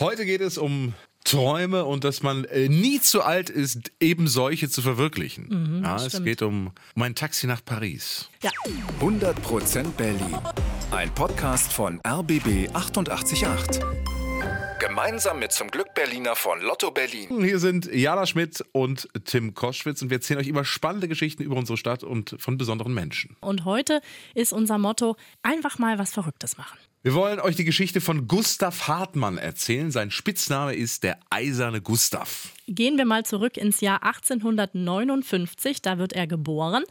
Heute geht es um Träume und dass man äh, nie zu alt ist, eben solche zu verwirklichen. Mhm, ja, es stimmt. geht um mein Taxi nach Paris. Ja, 100% Berlin. Ein Podcast von RBB 888. Gemeinsam mit zum Glück Berliner von Lotto Berlin. Hier sind Jana Schmidt und Tim Koschwitz und wir erzählen euch immer spannende Geschichten über unsere Stadt und von besonderen Menschen. und heute ist unser Motto: einfach mal was Verrücktes machen. Wir wollen euch die Geschichte von Gustav Hartmann erzählen. Sein Spitzname ist der eiserne Gustav. Gehen wir mal zurück ins Jahr 1859, da wird er geboren.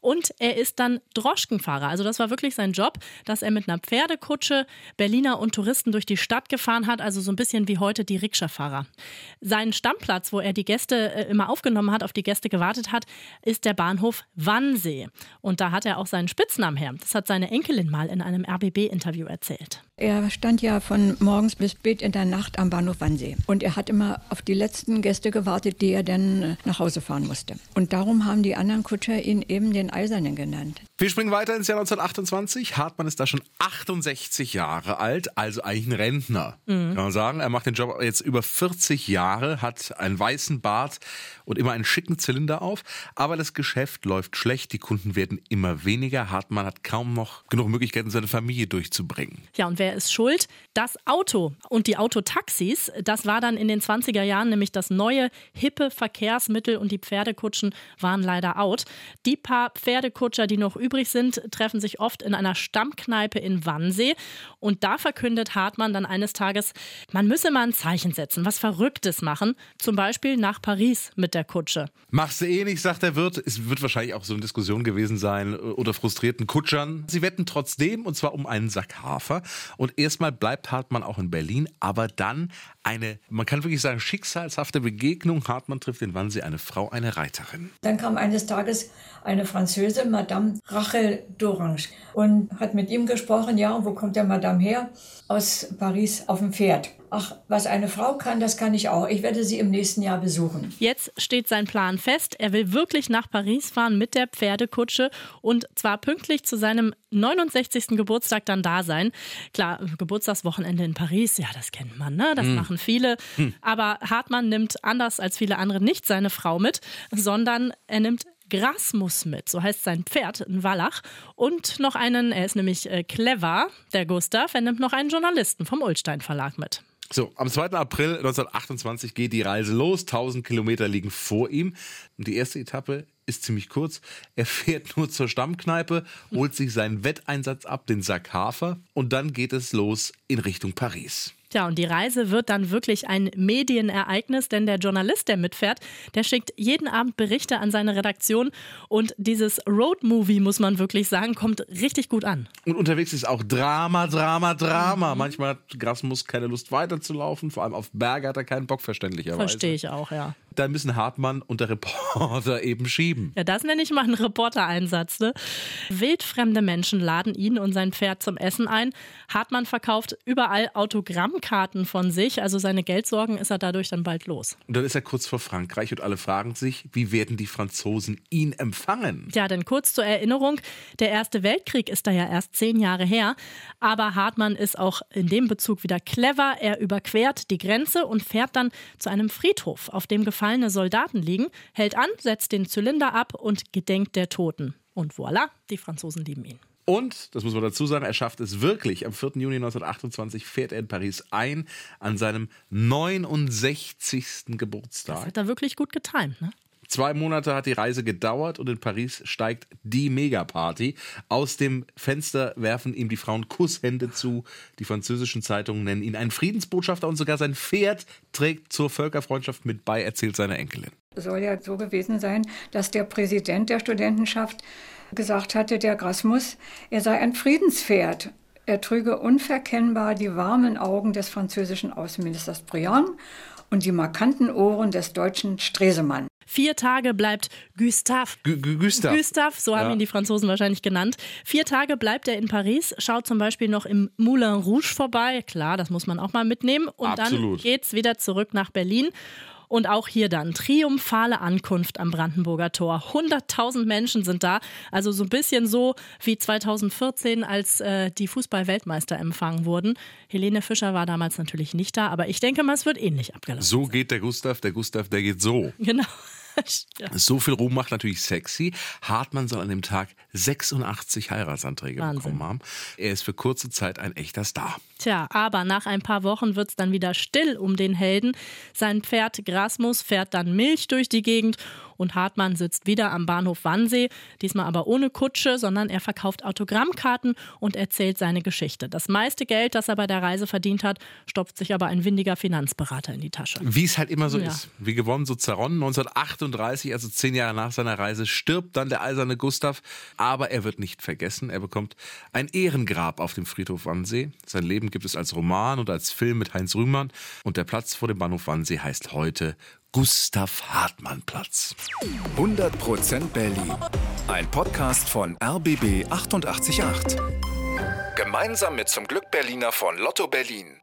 Und er ist dann Droschkenfahrer. Also das war wirklich sein Job, dass er mit einer Pferdekutsche Berliner und Touristen durch die Stadt gefahren hat. Also so ein bisschen wie heute die Rikscha-Fahrer. Sein Stammplatz, wo er die Gäste äh, immer aufgenommen hat, auf die Gäste gewartet hat, ist der Bahnhof Wannsee. Und da hat er auch seinen Spitznamen her. Das hat seine Enkelin mal in einem RBB-Interview erzählt. Er stand ja von morgens bis spät in der Nacht am Bahnhof Wannsee. Und er hat immer auf die letzten Gäste gewartet, die er dann äh, nach Hause fahren musste. Und darum haben die anderen Kutscher ihn eben den Eisernen genannt. Wir springen weiter ins Jahr 1928. Hartmann ist da schon 68 Jahre alt, also eigentlich ein Rentner. Kann man sagen. Er macht den Job jetzt über 40 Jahre, hat einen weißen Bart und immer einen schicken Zylinder auf. Aber das Geschäft läuft schlecht, die Kunden werden immer weniger. Hartmann hat kaum noch genug Möglichkeiten, seine Familie durchzubringen. Ja, und wer ist schuld? Das Auto und die Autotaxis. Das war dann in den 20er Jahren nämlich das neue, hippe Verkehrsmittel und die Pferdekutschen waren leider out. Die paar Pferdekutscher, die noch übrig sind, treffen sich oft in einer Stammkneipe in Wannsee. Und da verkündet Hartmann dann eines Tages, man müsse mal ein Zeichen setzen, was Verrücktes machen. Zum Beispiel nach Paris mit der Kutsche. Machst du eh nicht, sagt der Wirt. Es wird wahrscheinlich auch so eine Diskussion gewesen sein äh, unter frustrierten Kutschern. Sie wetten trotzdem und zwar um einen Sack Hafer. Und erstmal bleibt Hartmann auch in Berlin, aber dann eine, man kann wirklich sagen, schicksalshafte Begegnung. Hartmann trifft in Wannsee eine Frau, eine Reiterin. Dann kam eines Tages eine Französin, Madame Rachel d'Orange, und hat mit ihm gesprochen, ja, wo kommt der Madame her? Aus Paris auf dem Pferd. Ach, was eine Frau kann, das kann ich auch. Ich werde sie im nächsten Jahr besuchen. Jetzt steht sein Plan fest. Er will wirklich nach Paris fahren mit der Pferdekutsche und zwar pünktlich zu seinem 69. Geburtstag dann da sein. Klar, Geburtstagswochenende in Paris, ja, das kennt man, ne? Das machen viele. Aber Hartmann nimmt anders als viele andere nicht seine Frau mit, sondern er nimmt Grasmus mit, so heißt sein Pferd, ein Wallach. Und noch einen, er ist nämlich äh, clever, der Gustav, er nimmt noch einen Journalisten vom Ulstein Verlag mit. So, am 2. April 1928 geht die Reise los. 1000 Kilometer liegen vor ihm. Und die erste Etappe ist ziemlich kurz. Er fährt nur zur Stammkneipe, holt sich seinen Wetteinsatz ab, den Sack Hafer. Und dann geht es los in Richtung Paris. Tja, und die Reise wird dann wirklich ein Medienereignis, denn der Journalist, der mitfährt, der schickt jeden Abend Berichte an seine Redaktion und dieses Roadmovie, muss man wirklich sagen, kommt richtig gut an. Und unterwegs ist auch Drama, Drama, Drama. Manchmal hat Grasmus keine Lust weiterzulaufen. Vor allem auf Berge hat er keinen Bock, verständlicherweise. Verstehe ich auch, ja. Da müssen Hartmann und der Reporter eben schieben. Ja, das nenne ich mal einen Reportereinsatz. Ne? Wildfremde Menschen laden ihn und sein Pferd zum Essen ein. Hartmann verkauft überall Autogrammkarten von sich, also seine Geldsorgen ist er dadurch dann bald los. Und dann ist er kurz vor Frankreich und alle fragen sich, wie werden die Franzosen ihn empfangen? Ja, denn kurz zur Erinnerung, der Erste Weltkrieg ist da ja erst zehn Jahre her. Aber Hartmann ist auch in dem Bezug wieder clever. Er überquert die Grenze und fährt dann zu einem Friedhof, auf dem gefallene Soldaten liegen, hält an, setzt den Zylinder ab und gedenkt der Toten. Und voilà, die Franzosen lieben ihn. Und, das muss man dazu sagen, er schafft es wirklich. Am 4. Juni 1928 fährt er in Paris ein, an seinem 69. Das Geburtstag. hat er wirklich gut getimt, ne? Zwei Monate hat die Reise gedauert und in Paris steigt die Megaparty. Aus dem Fenster werfen ihm die Frauen Kusshände zu. Die französischen Zeitungen nennen ihn einen Friedensbotschafter und sogar sein Pferd trägt zur Völkerfreundschaft mit bei, erzählt seine Enkelin. soll ja so gewesen sein, dass der Präsident der Studentenschaft gesagt hatte, der Grasmus, er sei ein Friedenspferd. Er trüge unverkennbar die warmen Augen des französischen Außenministers Briand und die markanten Ohren des deutschen Stresemann. Vier Tage bleibt Gustave. Gü- Gü- Gustav. Gustav, so haben Ja. ihn die Franzosen wahrscheinlich genannt. Vier Tage bleibt er in Paris, schaut zum Beispiel noch im Moulin Rouge vorbei. Klar, das muss man auch mal mitnehmen. Und Absolut. dann geht's wieder zurück nach Berlin. Und auch hier dann triumphale Ankunft am Brandenburger Tor. 100.000 Menschen sind da. Also so ein bisschen so wie 2014, als äh, die Fußball-Weltmeister empfangen wurden. Helene Fischer war damals natürlich nicht da, aber ich denke mal, es wird ähnlich abgelaufen. So geht der Gustav, der Gustav, der geht so. Genau. Ja. So viel Ruhm macht natürlich sexy. Hartmann soll an dem Tag 86 Heiratsanträge Wahnsinn. bekommen haben. Er ist für kurze Zeit ein echter Star. Tja, aber nach ein paar Wochen wird es dann wieder still um den Helden. Sein Pferd Grasmus fährt dann Milch durch die Gegend und Hartmann sitzt wieder am Bahnhof Wannsee, diesmal aber ohne Kutsche, sondern er verkauft Autogrammkarten und erzählt seine Geschichte. Das meiste Geld, das er bei der Reise verdient hat, stopft sich aber ein windiger Finanzberater in die Tasche. Wie es halt immer so ja. ist. Wie gewonnen, so zerronnen. 1938, also zehn Jahre nach seiner Reise, stirbt dann der eiserne Gustav. Aber er wird nicht vergessen. Er bekommt ein Ehrengrab auf dem Friedhof Wannsee. Sein Leben Leben gibt es als Roman und als Film mit Heinz Rühmann. Und der Platz vor dem Bahnhof Wannsee heißt heute Gustav Hartmann Platz. 100% Berlin. Ein Podcast von RBB 888. Gemeinsam mit zum Glück Berliner von Lotto Berlin.